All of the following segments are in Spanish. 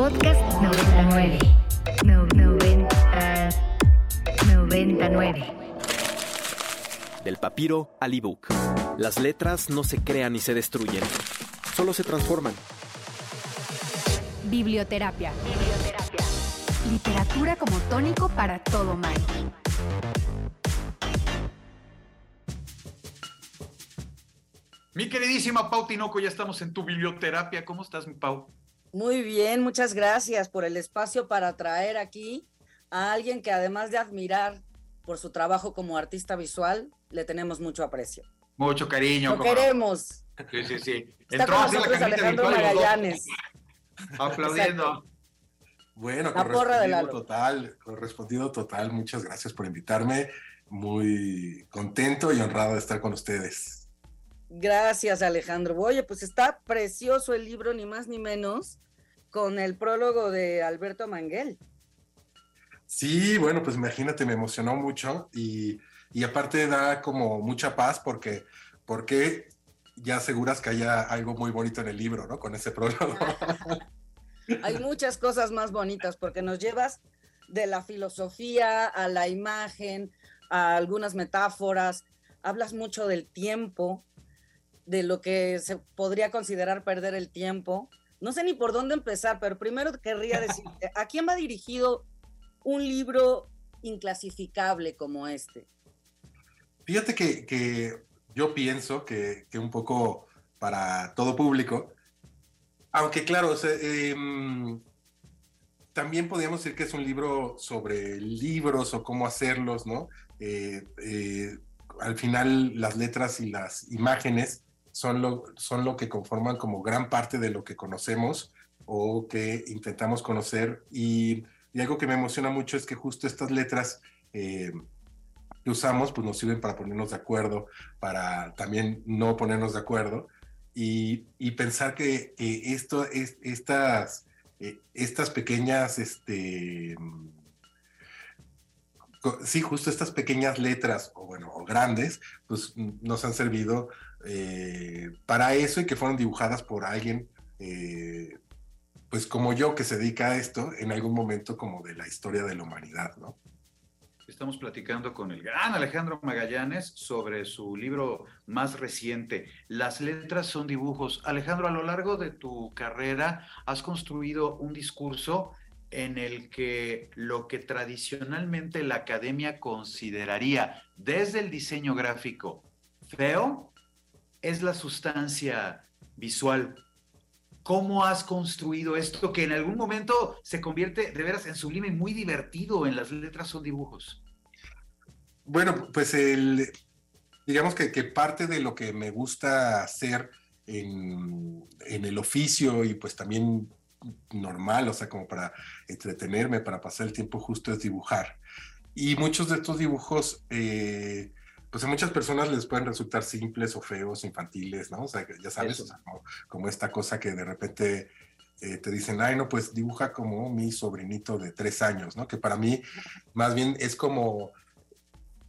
Podcast 99. No, 90, 99. Del papiro al ebook. Las letras no se crean ni se destruyen, solo se transforman. Biblioterapia. Literatura como tónico para todo mal. Mi queridísima Pau Tinoco, ya estamos en tu biblioterapia. ¿Cómo estás, mi Pau? Muy bien, muchas gracias por el espacio para traer aquí a alguien que además de admirar por su trabajo como artista visual, le tenemos mucho aprecio. Mucho cariño. Lo cómo no. queremos. Sí, sí, sí. Está Entró con nosotros Alejandro Magallanes. Aplaudiendo. Bueno, La porra total, correspondido total. Muchas gracias por invitarme. Muy contento y honrado de estar con ustedes. Gracias, Alejandro. Oye, pues está precioso el libro, ni más ni menos, con el prólogo de Alberto Manguel. Sí, bueno, pues imagínate, me emocionó mucho y, y aparte da como mucha paz porque, porque ya aseguras que haya algo muy bonito en el libro, ¿no? Con ese prólogo. Hay muchas cosas más bonitas porque nos llevas de la filosofía a la imagen, a algunas metáforas, hablas mucho del tiempo, de lo que se podría considerar perder el tiempo. No sé ni por dónde empezar, pero primero querría decirte, ¿a quién va dirigido un libro inclasificable como este? Fíjate que, que yo pienso que, que un poco para todo público, aunque claro, o sea, em, también podríamos decir que es un libro sobre libros o cómo hacerlos, ¿no? Eh, eh, al final las letras y las imágenes son lo, son lo que conforman como gran parte de lo que conocemos o que intentamos conocer. Y, y algo que me emociona mucho es que justo estas letras eh, que usamos pues nos sirven para ponernos de acuerdo, para también no ponernos de acuerdo y, y pensar que, esto es estas eh, estas pequeñas este sí justo estas pequeñas letras o bueno grandes pues nos han servido eh, para eso y que fueron dibujadas por alguien eh, pues como yo que se dedica a esto en algún momento como de la historia de la humanidad no Estamos platicando con el gran Alejandro Magallanes sobre su libro más reciente, Las letras son dibujos. Alejandro, a lo largo de tu carrera has construido un discurso en el que lo que tradicionalmente la academia consideraría desde el diseño gráfico feo es la sustancia visual. ¿Cómo has construido esto que en algún momento se convierte de veras en sublime y muy divertido en las letras son dibujos? Bueno, pues el, digamos que, parte de lo que me gusta hacer en, en el oficio y pues también normal, o sea, como para entretenerme, para pasar el tiempo justo es dibujar. Y muchos de estos dibujos, eh, pues a muchas personas les pueden resultar simples o feos, infantiles, ¿no? O sea, ya sabes, o sea, como, como esta cosa que de repente eh, te dicen, ay, no, pues dibuja como mi sobrinito de tres años, ¿no? Que para mí más bien es como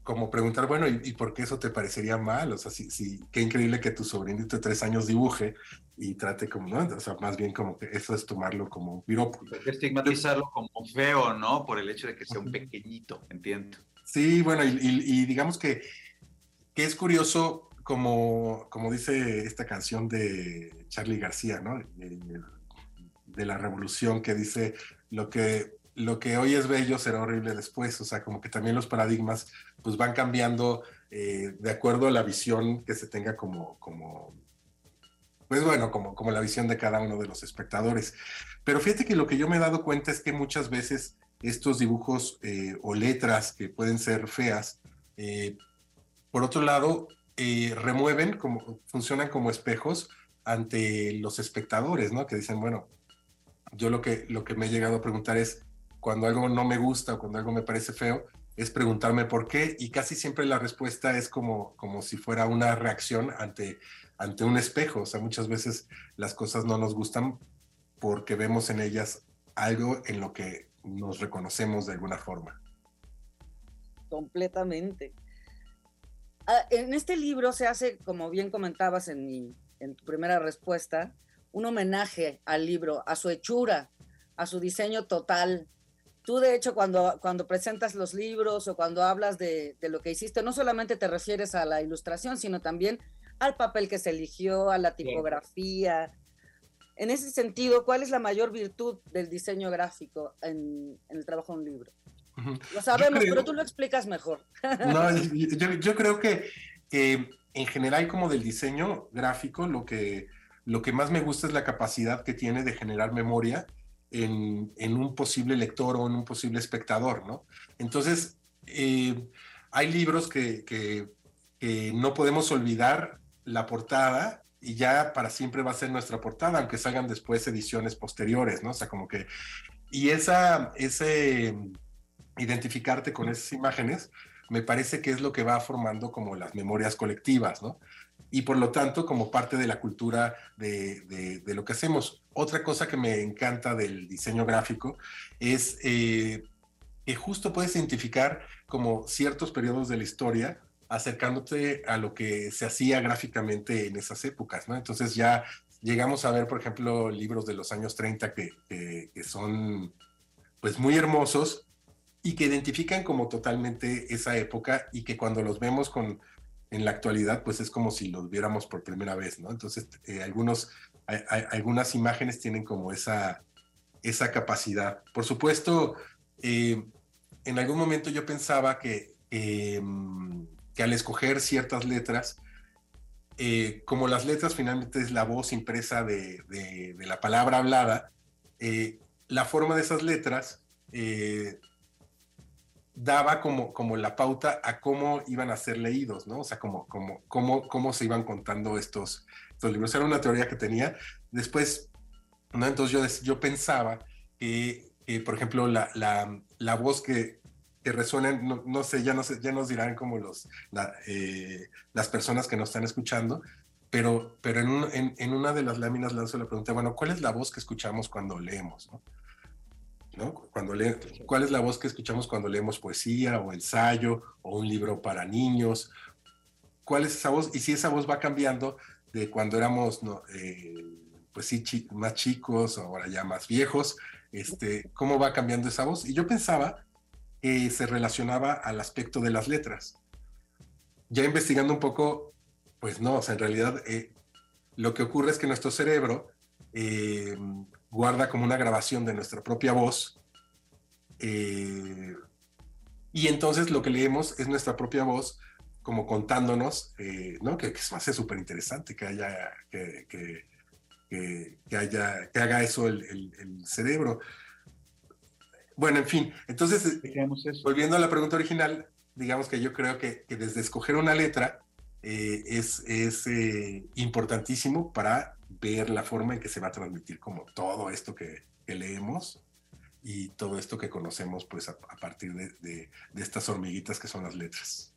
como preguntar, bueno, ¿y, y por qué eso te parecería mal? O sea, sí, sí, qué increíble que tu sobrinito de tres años dibuje y trate como, ¿no? O sea, más bien como que eso es tomarlo como un piropo. Que estigmatizarlo como feo, ¿no? Por el hecho de que sea un pequeñito, entiendo. Sí, bueno, y, y- y digamos que, es curioso, como, como dice esta canción de Charlie García, ¿no? De, de la revolución, que dice lo que, lo que hoy es bello será horrible después. O sea, como que también los paradigmas pues van cambiando eh, de acuerdo a la visión que se tenga como, como pues bueno, como, como la visión de cada uno de los espectadores. Pero fíjate que lo que yo me he dado cuenta es que muchas veces estos dibujos eh, o letras que pueden ser feas, eh, por otro lado, eh, remueven, como, funcionan como espejos ante los espectadores, ¿no? Que dicen, bueno, yo lo que, lo que me he llegado a preguntar es, cuando algo no me gusta o cuando algo me parece feo, es preguntarme por qué y casi siempre la respuesta es como, como si fuera una reacción ante, ante un espejo. O sea, muchas veces las cosas no nos gustan porque vemos en ellas algo en lo que nos reconocemos de alguna forma. Completamente. Ah, en este libro se hace, como bien comentabas en, mi, en tu primera respuesta, un homenaje al libro, a su hechura, a su diseño total. Tú, de hecho, cuando, cuando presentas los libros o cuando hablas de, de, lo que hiciste, no solamente te refieres a la ilustración, sino también al papel que se eligió, a la tipografía. En ese sentido, ¿cuál es la mayor virtud del diseño gráfico en, en el trabajo de un libro? Lo sabemos, creo, pero tú lo explicas mejor. No, yo, yo creo que eh, en general como del diseño gráfico, lo que, lo que más me gusta es la capacidad que tiene de generar memoria en, en un posible lector o en un posible espectador, ¿no? Entonces, eh, hay libros que, que, que, no podemos olvidar la portada y ya para siempre va a ser nuestra portada, aunque salgan después ediciones posteriores, ¿no? O sea, como que... Y esa, ese identificarte con esas imágenes, me parece que es lo que va formando como las memorias colectivas, ¿no? Y por lo tanto, como parte de la cultura de, de, de lo que hacemos. Otra cosa que me encanta del diseño gráfico es eh, que justo puedes identificar como ciertos periodos de la historia acercándote a lo que se hacía gráficamente en esas épocas, ¿no? Entonces ya llegamos a ver, por ejemplo, libros de los años 30 que, que, que son pues muy hermosos y que identifican como totalmente esa época y que cuando los vemos con, en la actualidad, pues es como si los viéramos por primera vez, ¿no? Entonces, eh, algunos, hay, hay, algunas imágenes tienen como esa, esa capacidad. Por supuesto, eh, en algún momento yo pensaba que, eh, que al escoger ciertas letras, eh, como las letras finalmente es la voz impresa de, de, de la palabra hablada, eh, la forma de esas letras daba como, como la pauta a cómo iban a ser leídos, ¿no? O sea, como, como, cómo, cómo se iban contando estos, estos libros. Era una teoría que tenía. Después, ¿no? Entonces yo, yo pensaba que, por ejemplo, la, la, la, voz que, que resuena, no, no, sé, ya, no sé, ya nos dirán como los, eh, las personas que nos están escuchando, pero, pero en, en, una de las láminas lanzo la pregunta, bueno, ¿cuál es la voz que escuchamos cuando leemos? ¿no? ¿No? Le, ¿Cuál es la voz que escuchamos cuando leemos poesía o ensayo o un libro para niños? ¿Cuál es esa voz? Y si esa voz va cambiando de cuando éramos, no, eh, pues sí, más chicos, ahora ya más viejos, este, ¿cómo va cambiando esa voz? Y yo pensaba que se relacionaba al aspecto de las letras. Ya investigando un poco, pues no, o sea, en realidad eh, lo que ocurre es que nuestro cerebro eh, guarda como una grabación de nuestra propia voz. Eh, y entonces lo que leemos es nuestra propia voz como contándonos, eh, ¿no? Que, que se me hace súper interesante que haya, que, que, que, haya, que haga eso el, el, el, cerebro. Bueno, en fin, entonces, volviendo a la pregunta original, digamos que yo creo que, que desde escoger una letra eh, es, es eh, importantísimo para ver la forma en que se va a transmitir como todo esto que, leemos y todo esto que conocemos pues a, partir de, estas hormiguitas que son las letras.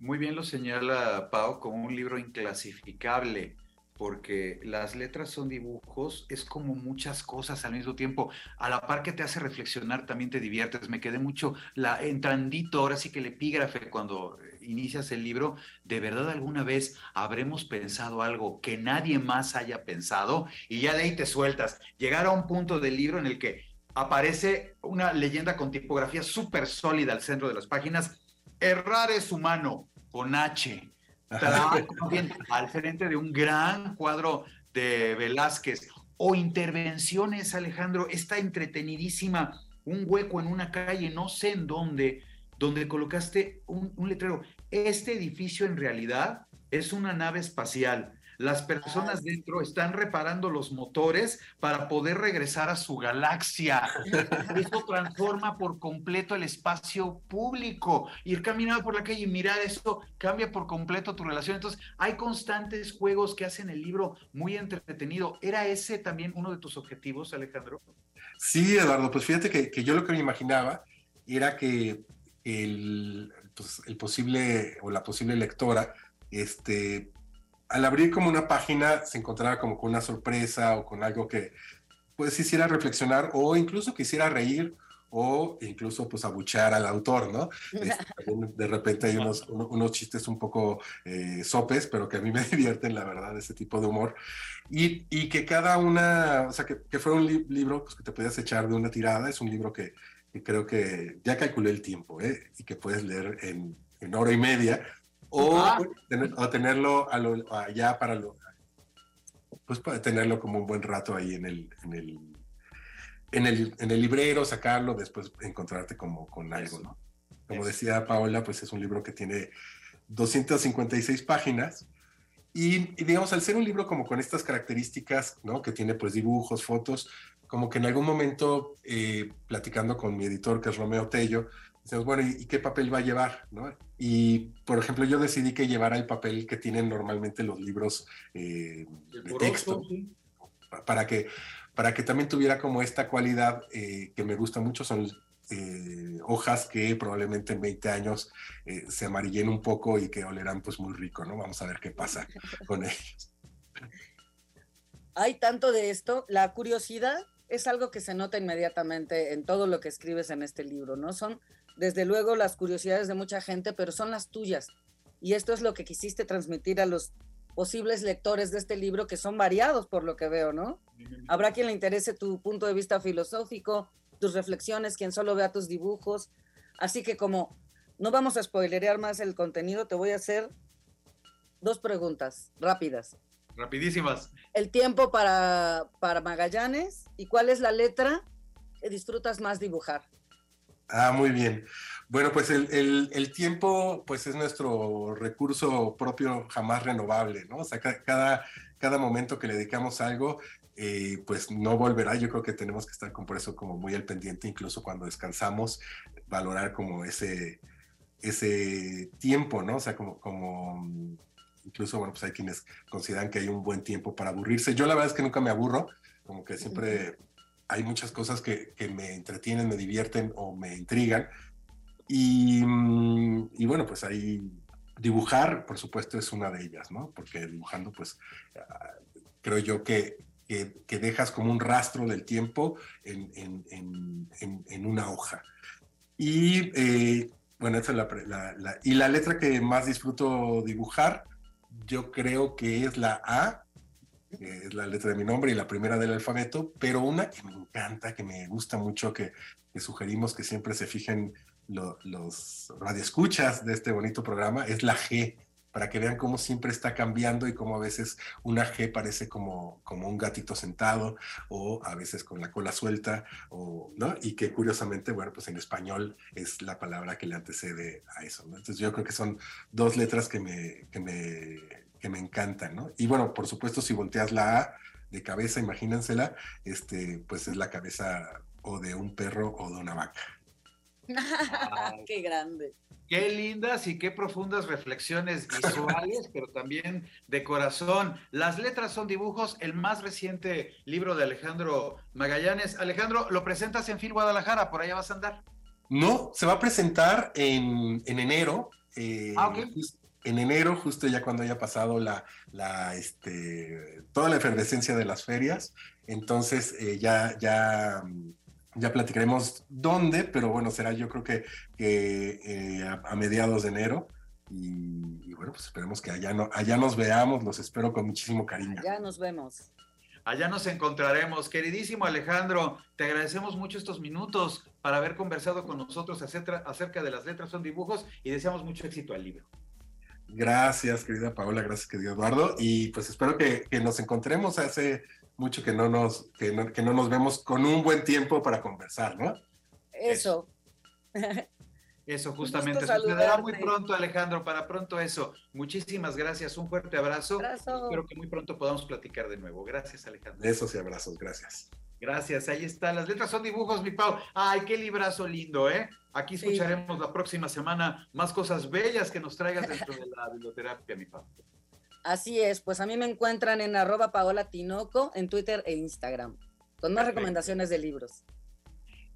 Muy bien lo señala Pau como un libro inclasificable porque las letras son dibujos, es como muchas cosas al mismo tiempo. A la par que te hace reflexionar, también te diviertes. Me quedé mucho la entrandito, ahora sí que el epígrafe cuando inicias el libro, ¿de verdad alguna vez habremos pensado algo que nadie más haya pensado? Y ya de ahí te sueltas. Llegar a un punto del libro en el que aparece una leyenda con tipografía súper sólida al centro de las páginas. Errar es humano, con H al frente de un gran cuadro de Velázquez o intervenciones, Alejandro, está entretenidísima, un hueco en una calle, no sé en dónde, donde colocaste un, un letrero. Este edificio en realidad es una nave espacial las personas dentro están reparando los motores para poder regresar a su galaxia. Esto transforma por completo el espacio público. Ir caminando por la calle y mirar eso cambia por completo tu relación. Entonces, hay constantes juegos que hacen el libro muy entretenido. ¿Era ese también uno de tus objetivos, Alejandro? Sí, Eduardo, pues fíjate que, que yo lo que me imaginaba era que el, pues, el posible o la posible lectora este, al abrir como una página se encontraba como con una sorpresa o con algo que pues hiciera reflexionar o incluso quisiera reír o incluso pues abuchear al autor, ¿no? Este, de repente hay unos, unos chistes un poco eh, sopes, pero que a mí me divierten, la verdad, ese tipo de humor. Y, y que cada una, o sea, que, que fuera un libro pues, que te podías echar de una tirada, es un libro que, que creo que ya calculé el tiempo, ¿eh? Y que puedes leer en, en hora y media, o, Ah. tener- o tenerlo a lo, allá para lo, pues para tenerlo como un buen rato ahí en el, en el, en el, en el librero, sacarlo, después encontrarte como con algo, ¿no? Como decía Paola, pues es un libro que tiene 256 páginas y, y, digamos, al ser un libro como con estas características, ¿no? Que tiene pues dibujos, fotos, como que en algún momento, eh, platicando con mi editor, que es Romeo Tello, decimos, bueno, ¿y, qué papel va a llevar? ¿no? Y, por ejemplo, yo decidí que llevara el papel que tienen normalmente los libros eh, de texto, sí. para que, para que también tuviera como esta cualidad eh, que me gusta mucho, son eh, hojas que probablemente en 20 años eh, se amarillen un poco y que olerán pues muy rico, ¿no? Vamos a ver qué pasa con ellos. Hay tanto de esto, la curiosidad es algo que se nota inmediatamente en todo lo que escribes en este libro, ¿no? Son desde luego las curiosidades de mucha gente, pero son las tuyas. Y esto es lo que quisiste transmitir a los posibles lectores de este libro, que son variados por lo que veo, ¿no? Habrá quien le interese tu punto de vista filosófico, tus reflexiones, quien solo vea tus dibujos. Así que como no vamos a spoilerear más el contenido, te voy a hacer dos preguntas rápidas. Rapidísimas. El tiempo para, para Magallanes y cuál es la letra que disfrutas más dibujar. Ah, muy bien. Bueno, pues el, el, el, tiempo pues es nuestro recurso propio jamás renovable, ¿no? O sea, ca- cada, cada momento que le dedicamos a algo, eh, pues no volverá. Yo creo que tenemos que estar con por eso como muy al pendiente, incluso cuando descansamos, valorar como ese, ese tiempo, ¿no? O sea, como, como incluso, bueno, pues hay quienes consideran que hay un buen tiempo para aburrirse. Yo la verdad es que nunca me aburro, como que siempre hay muchas cosas que, que me entretienen, me divierten o me intrigan. Y, mm, y bueno, pues ahí dibujar, por supuesto, es una de ellas, ¿no? Porque dibujando, pues ah, creo yo que, que, que dejas como un rastro del tiempo en, en, en, en- una hoja. Y eh, bueno, esa es la, la- la- y la letra que más disfruto dibujar, yo creo que es la A, que es la letra de mi nombre y la primera del alfabeto, pero una que me encanta, que me gusta mucho, que, sugerimos que siempre se fijen lo- los radioescuchas de este bonito programa, es la G, para que vean cómo siempre está cambiando y cómo a veces una G parece como, como un gatito sentado o a veces con la cola suelta, o, ¿no? Y que curiosamente, bueno, pues en español es la palabra que le antecede a eso, ¿no? Entonces yo creo que son dos letras que me, que me, que me encantan, ¿no? Y bueno, por supuesto, si volteas la A de cabeza, imagínensela, este, pues es la cabeza o de un perro o de una vaca. Qué grande. Qué lindas y qué profundas reflexiones visuales, pero también de corazón. Las letras son dibujos, el más reciente libro de Alejandro Magallanes. Alejandro, lo presentas en Fil Guadalajara, por allá vas a andar. No, se va a presentar en, en enero. eh, Ah, ok. jus- en enero, justo ya cuando haya pasado la, la, este, toda la efervescencia de las ferias. Entonces eh, ya, ya, mm, ya platicaremos dónde, pero bueno, será yo creo que, que eh, a, a mediados de enero. Y, y bueno, pues esperemos que allá, no, allá nos veamos, los espero con muchísimo cariño. Ya nos vemos. Allá nos encontraremos. Queridísimo Alejandro, te agradecemos mucho estos minutos para haber conversado con nosotros acerca, acerca de las letras son dibujos y deseamos mucho éxito al libro. Gracias, querida Paola, gracias, querido Eduardo. Y pues espero que, que nos encontremos. Hace mucho que no, nos, que, no, que no nos vemos con un buen tiempo para conversar, ¿no? Eso. Eso justamente sucederá muy pronto, Alejandro, para pronto eso. Muchísimas gracias, un fuerte abrazo. Abrazo. Espero que muy pronto podamos platicar de nuevo. Gracias, Alejandro. Besos y abrazos, gracias. Gracias, ahí está. Las letras son dibujos, mi Pau. Ay, qué librazo lindo, ¿eh? Aquí Sí. escucharemos la próxima semana más cosas bellas que nos traigas dentro de la biblioterapia, mi Pau. Así es, pues a mí me encuentran en arroba Paola Tinoco en Twitter e Instagram, con más Perfecto. recomendaciones de libros.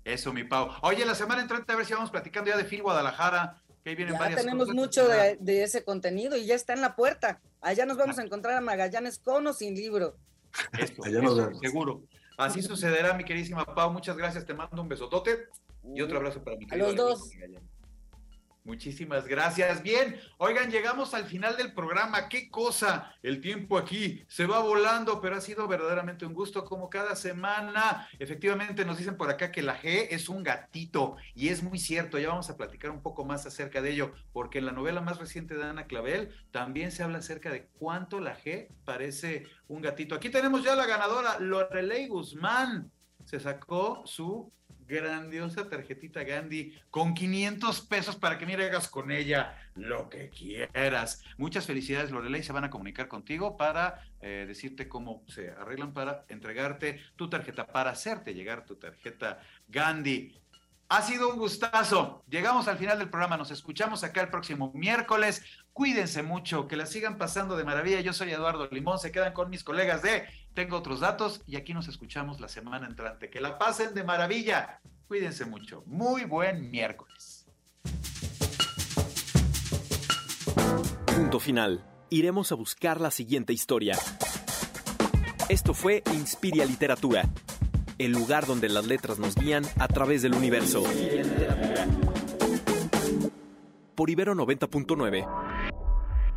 Eso, mi Pau. Oye, la semana entrante a ver si vamos platicando ya de Phil Guadalajara, que ahí vienen Ya varias tenemos cosas. mucho de, de ese contenido y ya está en la puerta. Allá nos vamos a encontrar a Magallanes con o sin libro. Eso, Allá nos eso, vemos. seguro. Así sucederá, mi queridísima Pau. Muchas gracias, te mando un besotote. Y otro abrazo para mi A querido los dos. Alejandro. Muchísimas gracias. Bien, oigan, llegamos al final del programa. Qué cosa, el tiempo aquí se va volando, pero ha sido verdaderamente un gusto como cada semana. Efectivamente, nos dicen por acá que la G es un gatito y es muy cierto. Ya vamos a platicar un poco más acerca de ello, porque en la novela más reciente de Ana Clavel también se habla acerca de cuánto la G parece un gatito. Aquí tenemos ya la ganadora, Lorelei Guzmán. Se sacó su grandiosa tarjetita Gandhi con 500 pesos para que mire, hagas con ella lo que quieras. Muchas felicidades, Lorelei. Se van a comunicar contigo para eh, decirte cómo se arreglan para entregarte tu tarjeta, para hacerte llegar tu tarjeta Gandhi. Ha sido un gustazo. Llegamos al final del programa. Nos escuchamos acá el próximo miércoles. Cuídense mucho, que la sigan pasando de maravilla. Yo soy Eduardo Limón. Se quedan con mis colegas de Tengo otros datos y aquí nos escuchamos la semana entrante. Que la pasen de maravilla. Cuídense mucho. Muy buen miércoles. Punto final. Iremos a buscar la siguiente historia. Esto fue Inspiria Literatura, el lugar donde las letras nos guían a través del universo. Por Ibero 90.9.